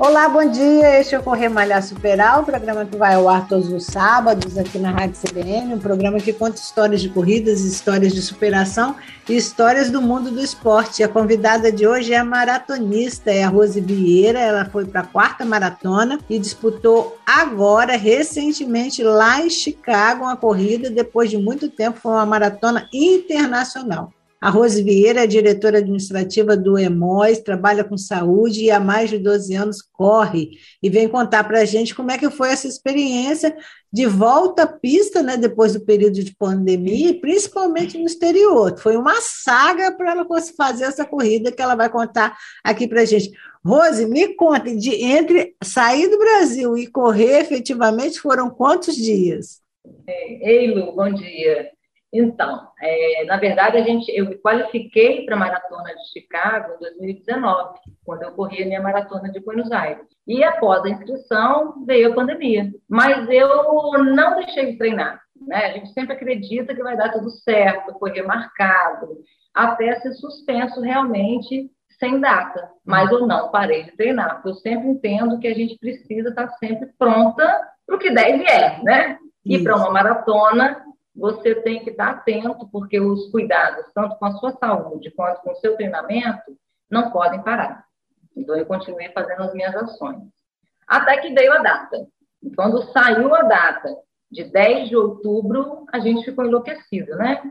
Olá, bom dia. Este é o Correr Malhar Superar, o programa que vai ao ar todos os sábados aqui na Rádio CBN, um programa que conta histórias de corridas, histórias de superação e histórias do mundo do esporte. A convidada de hoje é a maratonista, é a Rose Vieira. Ela foi para a quarta maratona e disputou agora, recentemente, lá em Chicago, uma corrida. Depois de muito tempo, foi uma maratona internacional. A Rose Vieira é diretora administrativa do EMOS, trabalha com saúde e há mais de 12 anos corre e vem contar para a gente como é que foi essa experiência de volta à pista, né, depois do período de pandemia, principalmente no exterior. Foi uma saga para ela fazer essa corrida que ela vai contar aqui para a gente. Rose, me conta, de entre sair do Brasil e correr efetivamente foram quantos dias? Ei, Lu, bom dia. Então, é, na verdade, a gente, eu me qualifiquei para a maratona de Chicago em 2019, quando eu corri a minha maratona de Buenos Aires. E após a inscrição, veio a pandemia. Mas eu não deixei de treinar. Né? A gente sempre acredita que vai dar tudo certo, correr marcado, até ser suspenso realmente sem data. Mas eu não parei de treinar, porque eu sempre entendo que a gente precisa estar sempre pronta para o que der e vier, né? E para uma maratona, você tem que estar atento, porque os cuidados, tanto com a sua saúde quanto com o seu treinamento, não podem parar. Então, eu continuei fazendo as minhas ações. Até que veio a data. E quando saiu a data de 10 de outubro, a gente ficou enlouquecido, né?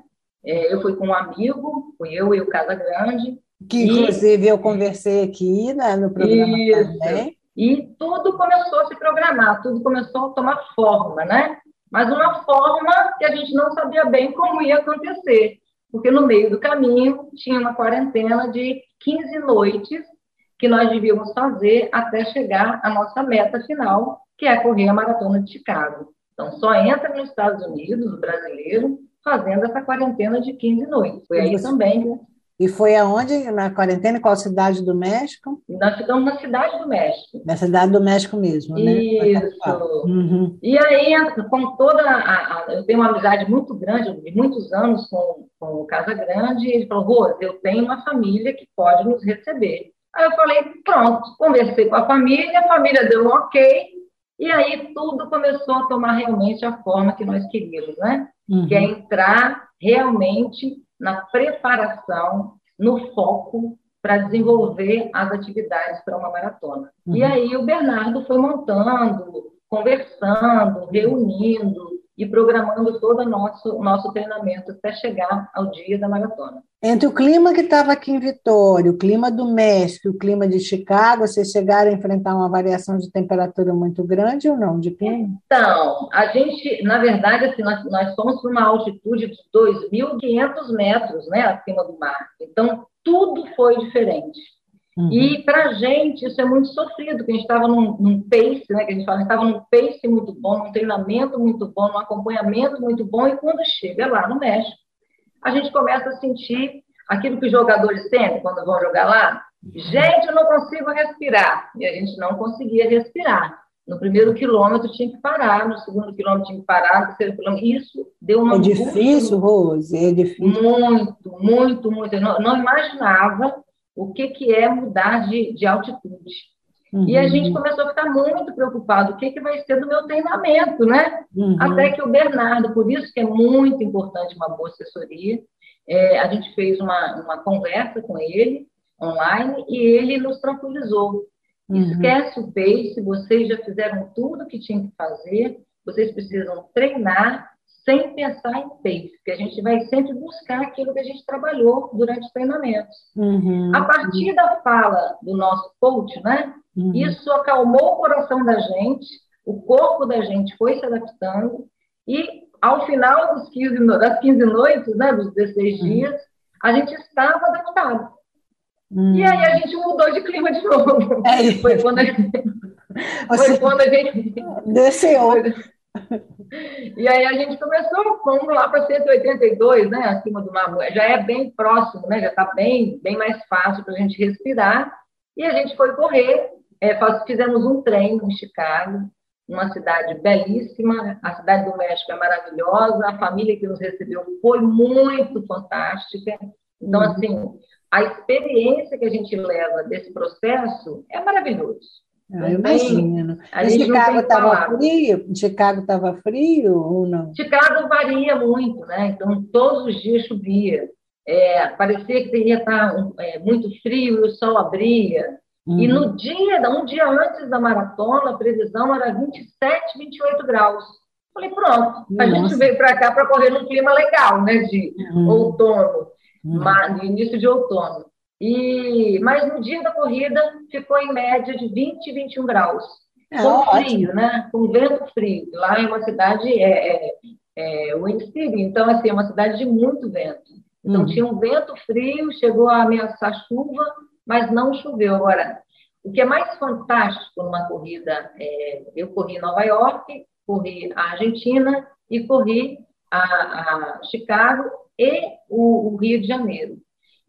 É, eu fui com um amigo, fui eu e o Casa Grande. Que, inclusive, e... eu conversei aqui né, no programa Isso. também. E tudo começou a se programar, tudo começou a tomar forma, né? Mas uma forma que a gente não sabia bem como ia acontecer, porque no meio do caminho tinha uma quarentena de 15 noites que nós devíamos fazer até chegar à nossa meta final, que é correr a maratona de Chicago. Então, só entra nos Estados Unidos, o brasileiro, fazendo essa quarentena de 15 noites. Foi aí também e foi aonde, na quarentena, qual cidade do México? Nós ficamos na cidade do México. Na cidade do México mesmo, né? Isso. Uhum. E aí, com toda a, a, Eu tenho uma amizade muito grande, de muitos anos com, com o Casa Grande, e ele falou, Rose, eu tenho uma família que pode nos receber. Aí eu falei, pronto, conversei com a família, a família deu um ok, e aí tudo começou a tomar realmente a forma que nós queríamos, né? Uhum. Que é entrar realmente na preparação, no foco para desenvolver as atividades para uma maratona. Uhum. E aí o Bernardo foi montando, conversando, reunindo, e programando todo o nosso, nosso treinamento até chegar ao dia da maratona. Entre o clima que estava aqui em Vitória, o clima do México o clima de Chicago, vocês chegaram a enfrentar uma variação de temperatura muito grande ou não, de clima? Então, a gente, na verdade, assim, nós, nós fomos para uma altitude de 2.500 metros né, acima do mar. Então, tudo foi diferente. Uhum. E para a gente isso é muito sofrido, porque a gente estava num, num, pace, né, que a gente fala, estava num pace muito bom, num treinamento muito bom, num acompanhamento muito bom, e quando chega lá no México, a gente começa a sentir aquilo que os jogadores sentem quando vão jogar lá. Gente, eu não consigo respirar. E a gente não conseguia respirar. No primeiro quilômetro tinha que parar, no segundo quilômetro tinha que parar, no terceiro quilômetro. Isso deu uma. É difícil, Rose? É difícil. Muito, muito, muito. Eu não, não imaginava o que, que é mudar de, de altitude. Uhum. E a gente começou a ficar muito preocupado, o que, que vai ser do meu treinamento, né? Uhum. Até que o Bernardo, por isso que é muito importante uma boa assessoria, é, a gente fez uma, uma conversa com ele, online, e ele nos tranquilizou. Uhum. Esquece o pace, vocês já fizeram tudo o que tinham que fazer, vocês precisam treinar sem pensar em pace, porque a gente vai sempre buscar aquilo que a gente trabalhou durante os treinamentos. Uhum. A partir da fala do nosso coach, né, uhum. isso acalmou o coração da gente, o corpo da gente foi se adaptando, e ao final dos 15, das 15 noites, né, dos 16 uhum. dias, a gente estava adaptado. Uhum. E aí a gente mudou de clima de novo. É. Foi quando a gente... Foi quando a gente... Desceu. E aí a gente começou, fomos lá para 182, né, acima do mar. Já é bem próximo, né, já está bem, bem mais fácil para a gente respirar. E a gente foi correr é, fizemos um treino em Chicago, uma cidade belíssima, a cidade do México é maravilhosa, a família que nos recebeu foi muito fantástica. Então, uhum. assim, a experiência que a gente leva desse processo é maravilhoso. Ah, eu imagino. Em Chicago estava frio? Chicago estava frio ou não? Chicago varia muito, né? Então, todos os dias chovia. É, parecia que ia estar é, muito frio e o sol abria. Uhum. E no dia, um dia antes da maratona, a previsão era 27, 28 graus. Falei, pronto, a Nossa. gente veio para cá para correr num clima legal, né? De uhum. outono, uhum. no início de outono. E, mas no dia da corrida ficou em média de 20, 21 graus. É, com frio, né? Com vento frio. Lá é uma cidade, é, é, é Wind City, então assim, é uma cidade de muito vento. Então uhum. tinha um vento frio, chegou a ameaçar chuva, mas não choveu. Agora, o que é mais fantástico numa corrida, é, eu corri em Nova York, corri a Argentina e corri a, a Chicago e o, o Rio de Janeiro.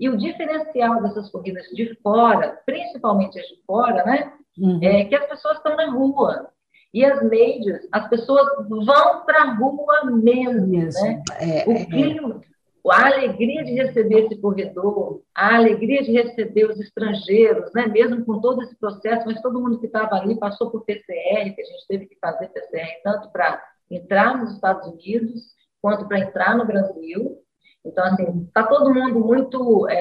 E o diferencial dessas corridas de fora, principalmente as de fora, né, uhum. é que as pessoas estão na rua. E as majors, as pessoas vão para a rua mesmo. Né? É, o é, é. clima, a alegria de receber esse corredor, a alegria de receber os estrangeiros, né? mesmo com todo esse processo, mas todo mundo que estava ali passou por PCR, que a gente teve que fazer PCR tanto para entrar nos Estados Unidos quanto para entrar no Brasil. Então, assim, está todo mundo muito é,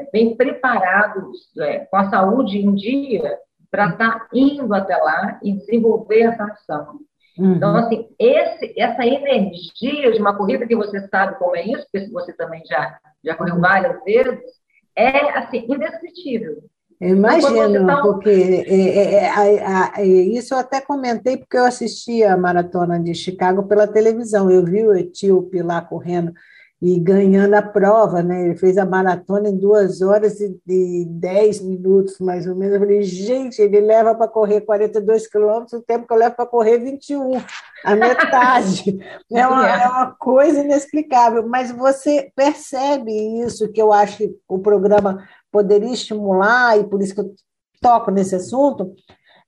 é, bem preparado, é, com a saúde em dia, para estar tá indo até lá e desenvolver essa ação. Uhum. Então, assim, esse, essa energia de uma corrida que você sabe como é isso, porque você também já, já correu uhum. várias vezes, é, assim, indescritível. Eu imagino, tá... porque é, é, é, isso eu até comentei, porque eu assisti a maratona de Chicago pela televisão. Eu vi o etíope lá correndo e ganhando a prova, né? Ele fez a maratona em duas horas e, e dez minutos, mais ou menos. Eu falei, gente, ele leva para correr 42 quilômetros o tempo que eu levo para correr 21, a metade. é, uma, é uma coisa inexplicável, mas você percebe isso que eu acho que o programa poderia estimular, e por isso que eu toco nesse assunto,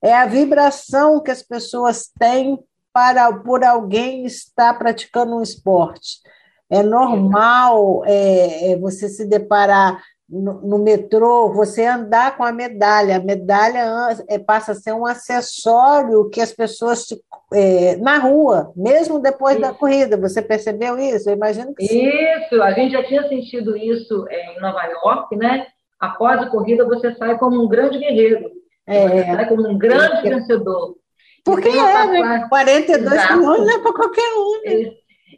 é a vibração que as pessoas têm para por alguém estar praticando um esporte. É normal é, é, você se deparar no, no, metrô, você andar com a medalha. A medalha é, passa a ser um acessório que as pessoas te, é, na rua, mesmo depois isso. da corrida. Você percebeu isso? Eu imagino que sim. Isso, a gente já tinha sentido isso é, em Nova York, né? Após a corrida, você sai como um grande guerreiro. É. Você sai como um grande vencedor. Porque é, né? 42 quilômetros não é para qualquer um. Né?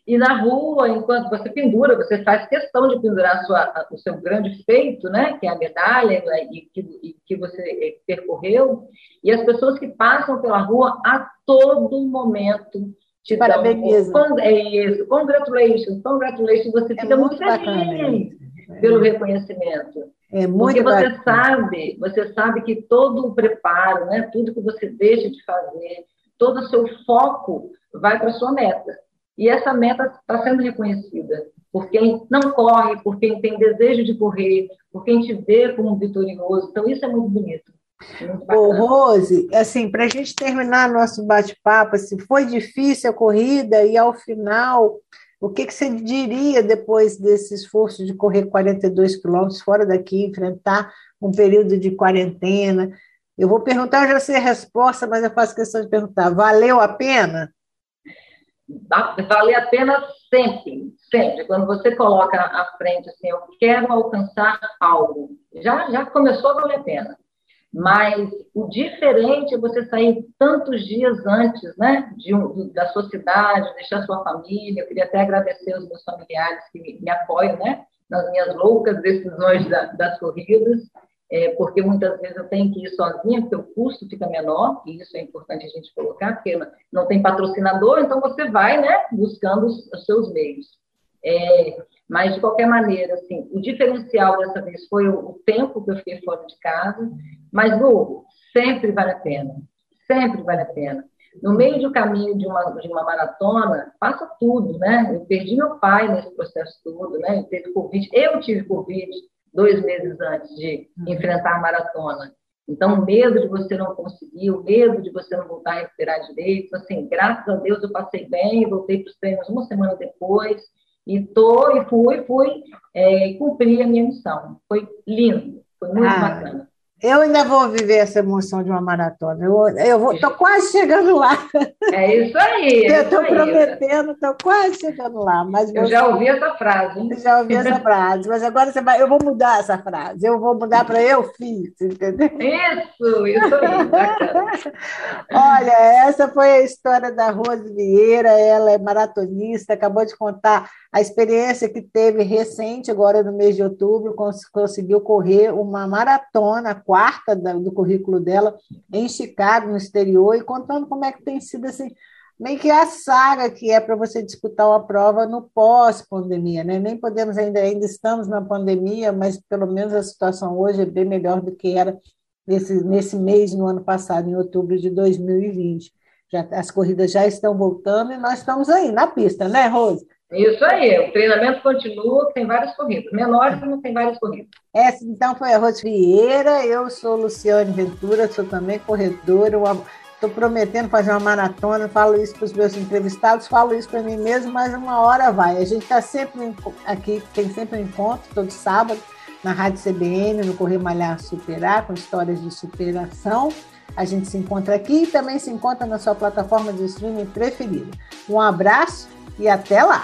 E na rua, enquanto você pendura, você faz questão de pendurar sua, o seu grande feito, né, que é a medalha né, e que, e que você eh, percorreu, e as pessoas que passam pela rua a todo momento te Parabéns. dão é isso, congratulations, congratulations, você é fica muito, feliz é. pelo reconhecimento. É muito Porque você bacana. sabe, você sabe que todo o preparo, né, tudo que você deixa de fazer, todo o seu foco vai para a sua meta. E essa meta está sendo reconhecida por quem não corre, por quem tem desejo de correr, por quem te vê como vitorioso. Então, isso é muito bonito. É Ô, Rose, assim, para a gente terminar nosso bate-papo, assim, foi difícil a corrida e ao final, o que, que você diria depois desse esforço de correr 42 quilômetros fora daqui, enfrentar um período de quarentena? Eu vou perguntar, eu já sei a resposta, mas eu faço questão de perguntar: valeu a pena? Vale a pena sempre, sempre. Quando você coloca à frente assim, eu quero alcançar algo, já, já começou a valer a pena. Mas o diferente é você sair tantos dias antes, né, de um, da sua cidade, deixar sua família. Eu queria até agradecer aos meus familiares que me, me apoiam, né, nas minhas loucas decisões da, das corridas é, porque muitas vezes eu tenho que ir sozinha, porque o custo fica menor, e isso é importante a gente colocar, porque não tem patrocinador, então você vai né, buscando os, os seus meios. É, mas, de qualquer maneira, assim, o diferencial dessa vez foi o, o tempo que eu fiquei fora de casa, mas, Hugo, sempre vale a pena, sempre vale a pena. No meio do caminho de uma, de uma maratona, passa tudo, né? Eu perdi meu pai nesse processo todo, né? Ele teve Covid, eu tive Covid, dois meses antes de enfrentar a maratona. Então, o medo de você não conseguir, o medo de você não voltar a respirar direito, assim, graças a Deus eu passei bem, voltei para os treinos uma semana depois, e tô, e fui, fui, é, cumprir a minha missão. Foi lindo, foi muito ah. bacana. Eu ainda vou viver essa emoção de uma maratona. Eu, eu vou, tô quase chegando lá. É isso aí. É eu estou prometendo, estou quase chegando lá. Mas eu já ouvi essa frase. Hein? Já ouvi essa frase, mas agora você vai, eu vou mudar essa frase. Eu vou mudar para eu fiz, entendeu? Isso, isso aí. Olha, essa foi a história da Rose Vieira. Ela é maratonista, acabou de contar a experiência que teve recente, agora no mês de outubro, cons conseguiu correr uma maratona, a quarta do currículo dela, em Chicago, no exterior, e contando como é que tem sido assim, meio que a saga que é para você disputar uma prova no pós-pandemia, né? Nem podemos ainda, ainda estamos na pandemia, mas pelo menos a situação hoje é bem melhor do que era nesse, nesse mês, no ano passado, em outubro de 2020. Já, as corridas já estão voltando e nós estamos aí na pista, né, Rose? Isso aí, o treinamento continua, tem várias corridas, menores, mas tem várias corridas. Essa então foi a Rose Vieira, eu sou Luciane Ventura, sou também corredora, estou prometendo fazer uma maratona, falo isso para os meus entrevistados, falo isso para mim mesmo, mas uma hora vai. A gente está sempre aqui, tem sempre um encontro, todo sábado, na Rádio CBN, no Correr Malhar Superar, com histórias de superação. A gente se encontra aqui e também se encontra na sua plataforma de streaming preferida. Um abraço e até lá!